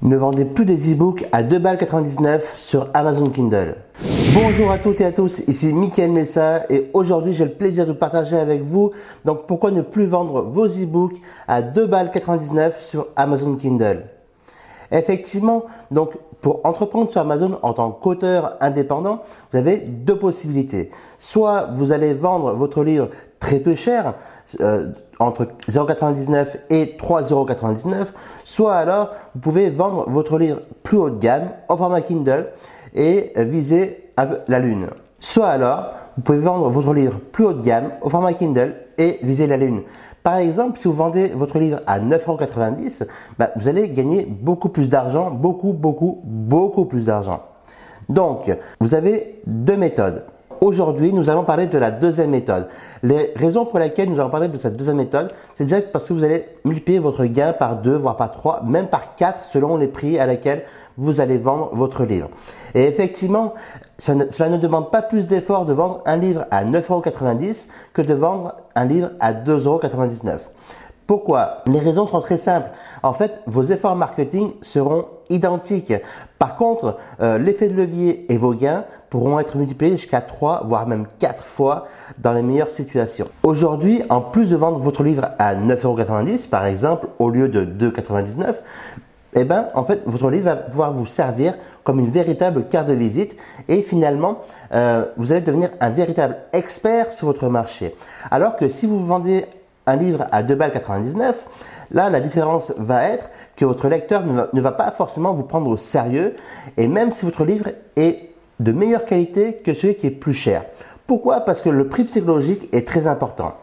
Ne vendez plus des e-books à 2,99$ sur Amazon Kindle. Bonjour à toutes et à tous, ici Mickaël Messa et aujourd'hui j'ai le plaisir de partager avec vous donc pourquoi ne plus vendre vos e-books à 2,99$ sur Amazon Kindle. Effectivement, donc pour entreprendre sur Amazon en tant qu'auteur indépendant, vous avez deux possibilités. Soit vous allez vendre votre livre très peu cher, euh, entre 0,99 et 3,99€, soit alors vous pouvez vendre votre livre plus haut de gamme au format Kindle et viser la lune. Soit alors vous pouvez vendre votre livre plus haut de gamme au format Kindle et viser la lune. Par exemple, si vous vendez votre livre à 9,90€, bah, vous allez gagner beaucoup plus d'argent, beaucoup, beaucoup, beaucoup plus d'argent. Donc, vous avez deux méthodes. Aujourd'hui, nous allons parler de la deuxième méthode. Les raisons pour lesquelles nous allons parler de cette deuxième méthode, c'est déjà parce que vous allez multiplier votre gain par deux, voire par trois, même par quatre, selon les prix à lesquels vous allez vendre votre livre. Et effectivement, cela ne demande pas plus d'efforts de vendre un livre à 9,90€ que de vendre un livre à 2,99€. Pourquoi? Les raisons sont très simples. En fait, vos efforts marketing seront identiques. Par contre, euh, l'effet de levier et vos gains pourront être multipliés jusqu'à 3, voire même 4 fois dans les meilleures situations. Aujourd'hui, en plus de vendre votre livre à 9,90€ par exemple, au lieu de 2,99€, eh ben, en fait, votre livre va pouvoir vous servir comme une véritable carte de visite et finalement, euh, vous allez devenir un véritable expert sur votre marché. Alors que si vous vendez un livre à 2,99$, là, la différence va être que votre lecteur ne va, pas forcément vous prendre au sérieux et même si votre livre est de meilleure qualité que celui qui est plus cher. Pourquoi? Parce que le prix psychologique est très important.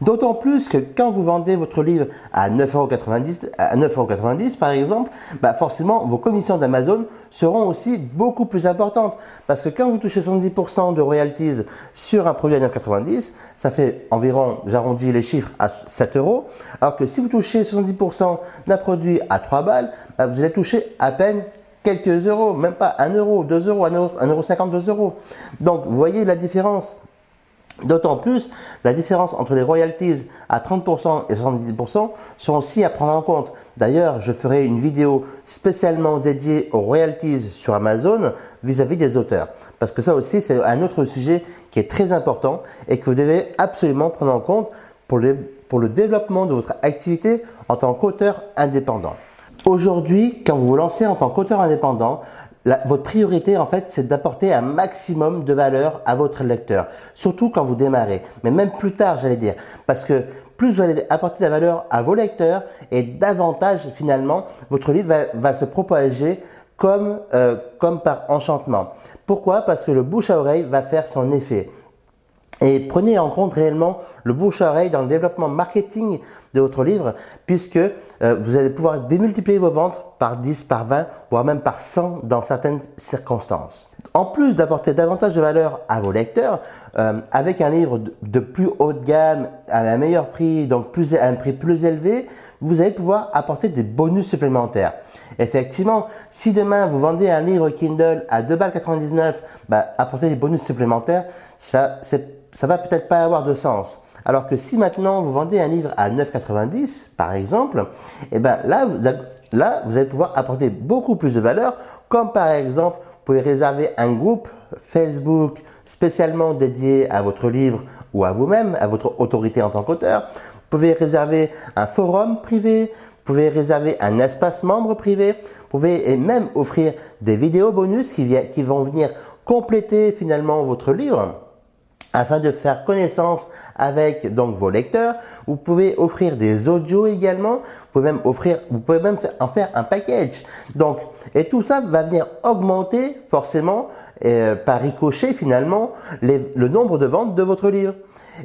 D'autant plus que quand vous vendez votre livre à 9,90€, à 9,90€ par exemple, bah forcément vos commissions d'Amazon seront aussi beaucoup plus importantes. Parce que quand vous touchez 70% de royalties sur un produit à 9,90€, ça fait environ, j'arrondis les chiffres, à 7 euros. Alors que si vous touchez 70% d'un produit à 3 balles, bah vous allez toucher à peine quelques euros, même pas 1 euro, 2 euros, 1 euro, 1 euro 50, 2 euros. Donc, vous voyez la différence. D'autant plus, la différence entre les royalties à 30% et 70% sont aussi à prendre en compte. D'ailleurs, je ferai une vidéo spécialement dédiée aux royalties sur Amazon vis-à-vis des auteurs. Parce que ça aussi, c'est un autre sujet qui est très important et que vous devez absolument prendre en compte pour le, pour le développement de votre activité en tant qu'auteur indépendant. Aujourd'hui, quand vous vous lancez en tant qu'auteur indépendant, votre priorité, en fait, c'est d'apporter un maximum de valeur à votre lecteur, surtout quand vous démarrez, mais même plus tard, j'allais dire, parce que plus vous allez apporter de la valeur à vos lecteurs et davantage, finalement, votre livre va, se propager comme, euh, comme par enchantement. Pourquoi? Parce que le bouche à oreille va faire son effet. Et prenez en compte réellement le bouche à oreille dans le développement marketing de votre livre, puisque euh, vous allez pouvoir démultiplier vos ventes par 10, par 20, voire même par 100 dans certaines circonstances. En plus d'apporter davantage de valeur à vos lecteurs, euh, avec un livre de, plus haut de gamme, à un meilleur prix, donc plus, à un prix plus élevé, vous allez pouvoir apporter des bonus supplémentaires. Effectivement, si demain vous vendez un livre Kindle à 2,99$, bah, apporter des bonus supplémentaires, ça c'est ça va peut-être pas avoir de sens. Alors que si maintenant vous vendez un livre à 9,90 par exemple, et eh ben là, là, vous allez pouvoir apporter beaucoup plus de valeur, comme par exemple, vous pouvez réserver un groupe Facebook spécialement dédié à votre livre ou à vous-même, à votre autorité en tant qu'auteur. Vous pouvez réserver un forum privé, vous pouvez réserver un espace membre privé, vous pouvez même offrir des vidéos bonus qui, qui vont venir compléter finalement votre livre afin de faire connaissance avec donc vos lecteurs. Vous pouvez offrir des audios également. Vous pouvez même offrir, vous pouvez même en faire un package. Donc, et tout ça va venir augmenter forcément euh, par ricochet finalement le nombre de ventes de votre livre.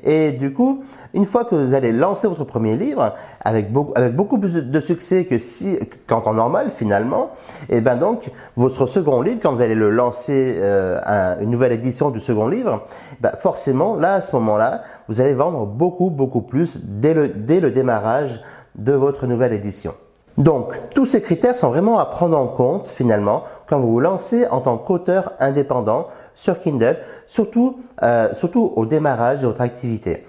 Et du coup, une fois que vous allez lancer votre premier livre, avec beaucoup, avec beaucoup plus de succès que si, qu'en temps normal finalement, et ben donc, votre second livre, quand vous allez le lancer, euh, une nouvelle édition du second livre, ben forcément, là, à ce moment-là, vous allez vendre beaucoup, beaucoup plus dès le, dès le démarrage de votre nouvelle édition. Donc, tous ces critères sont vraiment à prendre en compte finalement quand vous vous lancez en tant qu'auteur indépendant sur Kindle, surtout, euh, surtout au démarrage de votre activité.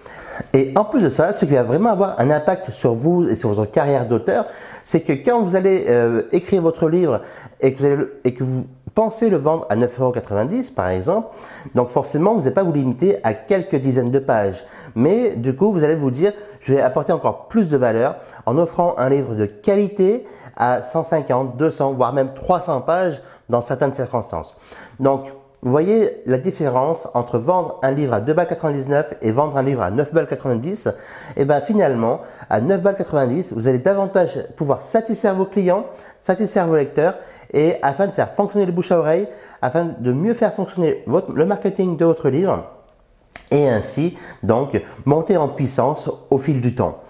Et en plus de ça, ce qui va vraiment avoir un impact sur vous et sur votre carrière d'auteur, c'est que quand vous allez euh, écrire votre livre et que, vous et que vous pensez le vendre à 9,90€ par exemple, donc forcément vous n'allez pas vous limiter à quelques dizaines de pages. Mais du coup, vous allez vous dire, je vais apporter encore plus de valeur en offrant un livre de qualité à 150, 200, voire même 300 pages dans certaines circonstances. Donc, vous voyez la différence entre vendre un livre à 2,99€ et vendre un livre à 9,90€ Et bien finalement, à 9,90€, vous allez davantage pouvoir satisfaire vos clients, satisfaire vos lecteurs et afin de faire fonctionner le bouche à oreille, afin de mieux faire fonctionner le marketing de votre livre et ainsi donc monter en puissance au fil du temps.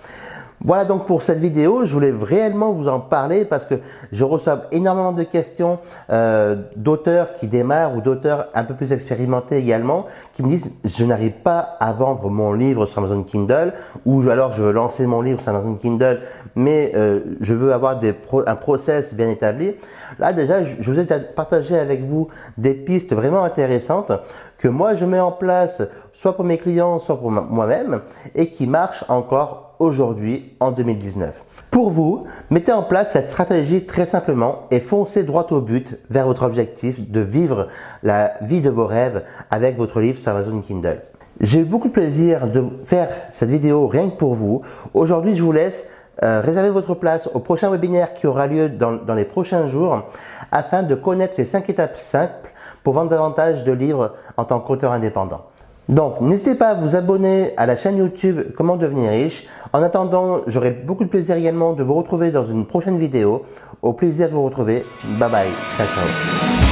Voilà donc pour cette vidéo, je voulais réellement vous en parler parce que je reçois énormément de questions euh, d'auteurs qui démarrent ou d'auteurs un peu plus expérimentés également qui me disent je n'arrive pas à vendre mon livre sur Amazon Kindle ou alors je veux lancer mon livre sur Amazon Kindle mais euh, je veux avoir un process bien établi. Là déjà je vous ai partagé avec vous des pistes vraiment intéressantes que moi je mets en place soit pour mes clients soit pour moi-même et qui marchent encore aujourd'hui en 2019. Pour vous, mettez en place cette stratégie très simplement et foncez droit au but vers votre objectif de vivre la vie de vos rêves avec votre livre sur Amazon Kindle. J'ai eu beaucoup de plaisir de faire cette vidéo rien que pour vous. Aujourd'hui, je vous laisse euh, réserver votre place au prochain webinaire qui aura lieu dans, dans les prochains jours afin de connaître les 5 étapes simples pour vendre davantage de livres en tant qu'auteur indépendant. Donc, n'hésitez pas à vous abonner à la chaîne YouTube Comment devenir riche. En attendant, j'aurai beaucoup de plaisir également de vous retrouver dans une prochaine vidéo. Au plaisir de vous retrouver. Bye bye. Ciao, ciao.